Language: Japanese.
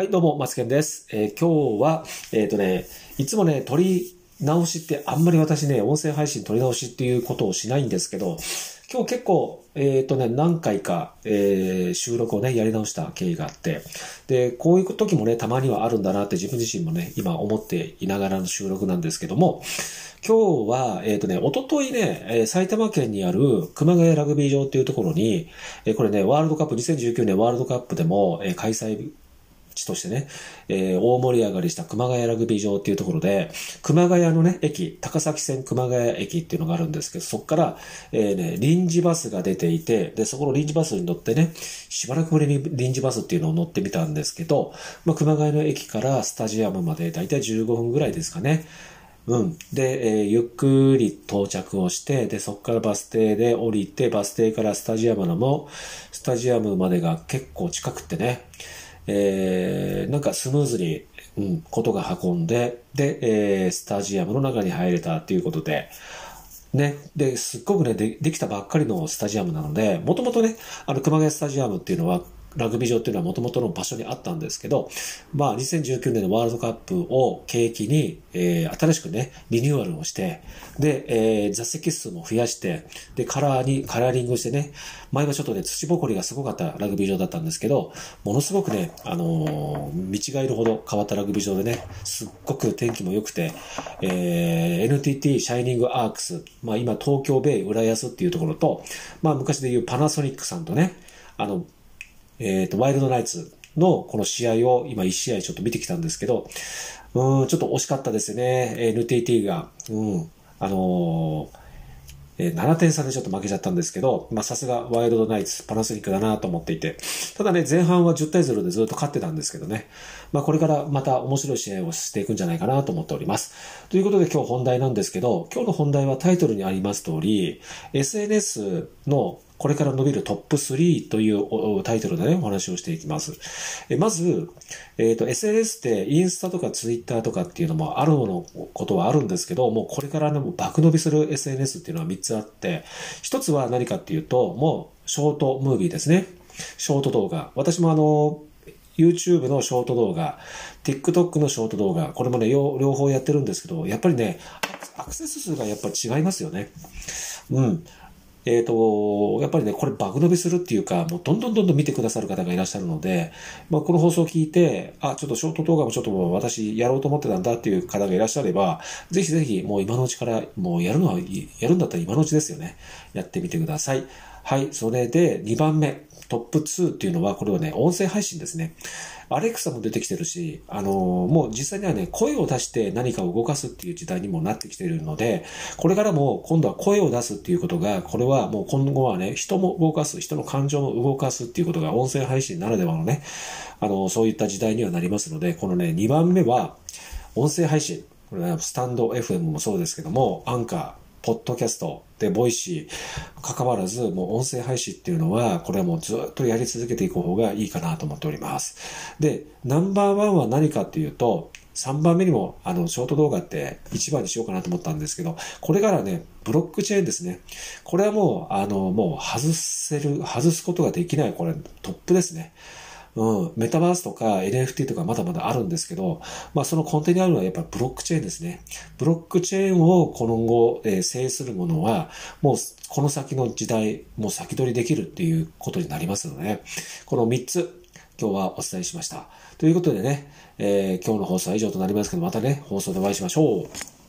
はい、どうも、マツケンです。えー今日は、えっ、とね、いつもね、撮り直しってあんまり私ね、音声配信撮り直しっていうことをしないんですけど、今日結構、えっ、とね、何回か、えー収録をね、やり直した経緯があって、で、こういう時もね、たまにはあるんだなって自分自身もね、今思っていながらの収録なんですけども、今日は、えっ、とね、おとといね、え埼玉県にある熊谷ラグビー場っていうところに、えこれね、ワールドカップ、2019年ワールドカップでも、え開催地としてね、えー大盛り上がりした熊谷ラグビー場っていうところで、熊谷のね、駅、高崎線熊谷駅っていうのがあるんですけど、そこから、えーね、臨時バスが出ていて、で、そこの臨時バスに乗ってね、しばらくぶりに臨時バスっていうのを乗ってみたんですけど、まあ、熊谷の駅からスタジアムまでだいたい15分ぐらいですかね。うん。で、えーゆっくり到着をして、で、そこからバス停で降りて、バス停からスタジアムのも、スタジアムまでが結構近くってね、えーなんかスムーズに、うん、ことが運んで、で、えースタジアムの中に入れたっていうことで、ね。で、すっごくね、で、できたばっかりのスタジアムなので、もともとね、あの、熊谷スタジアムっていうのは、ラグビー場っていうのはもともとの場所にあったんですけど、まあ、2019年のワールドカップを契機に、えー新しくね、リニューアルをして、で、えー座席数も増やして、で、カラーに、カラーリングしてね、前はちょっとね、土ぼこりがすごかったラグビー場だったんですけど、ものすごくね、あのー見違えるほど変わったラグビー場でね、すっごく天気も良くて、えー NTT シャイニングアークス、まあ今東京ベイ浦安っていうところと、まあ昔で言うパナソニックさんとね、あの、えっ、と、ワイルドナイツのこの試合を今1試合ちょっと見てきたんですけど、うーん、ちょっと惜しかったですね。えー NTT が。うん。あのえー7点差でちょっと負けちゃったんですけど、まあさすがワイルドナイツ、パナソニックだなと思っていて、ただね、前半は10対0でずっと勝ってたんですけどね、まあこれからまた面白い試合をしていくんじゃないかなと思っております。ということで今日本題なんですけど、今日の本題はタイトルにあります通り、SNS のこれから伸びるトップ3というタイトルでね、お話をしていきます。えまず、えっ、と、SNS ってインスタとかツイッターとかっていうのもあるのことはあるんですけど、もうこれからね、もう爆伸びする SNS っていうのは3つあって、1つは何かっていうと、もうショートムービーですね。ショート動画。私もあの、YouTube のショート動画、TikTok のショート動画、これもね、両方やってるんですけど、やっぱりね、アクセス数がやっぱり違いますよね。うん。えっ、と、やっぱりね、これバグ伸びするっていうか、もうどんどんどんどん見てくださる方がいらっしゃるので、まあ、この放送を聞いて、あ、ちょっとショート動画もちょっと私やろうと思ってたんだっていう方がいらっしゃれば、ぜひぜひもう今のうちから、もうやるのは、やるんだったら今のうちですよね。やってみてください。はい、それで2番目、トップ2っていうのは、これはね、音声配信ですね。アレクサも出てきてるし、あのーもう実際にはね、声を出して何かを動かすっていう時代にもなってきてるので、これからも今度は声を出すっていうことが、これはもう今後はね、人も動かす、人の感情も動かすっていうことが音声配信ならではのね、あのーそういった時代にはなりますので、このね、2番目は、音声配信。これね、スタンド FM もそうですけども、アンカー、ポッドキャスト、で、ボイシー、関わらず、もう音声配信っていうのは、これはもうずっとやり続けていく方がいいかなと思っております。で、ナンバーワンは何かっていうと、3番目にも、あの、ショート動画って1番にしようかなと思ったんですけど、これからね、ブロックチェーンですね。これはもう、あの、もう外せる、外すことができない、これ、トップですね。うん、メタバースとか NFT とかまだまだあるんですけど、まあその根底にあるのはやっぱりブロックチェーンですね。ブロックチェーンを今後、えー制するものは、もうこの先の時代、もう先取りできるっていうことになりますので、この3つ、今日はお伝えしました。ということでね、えー今日の放送は以上となりますけど、またね、放送でお会いしましょう。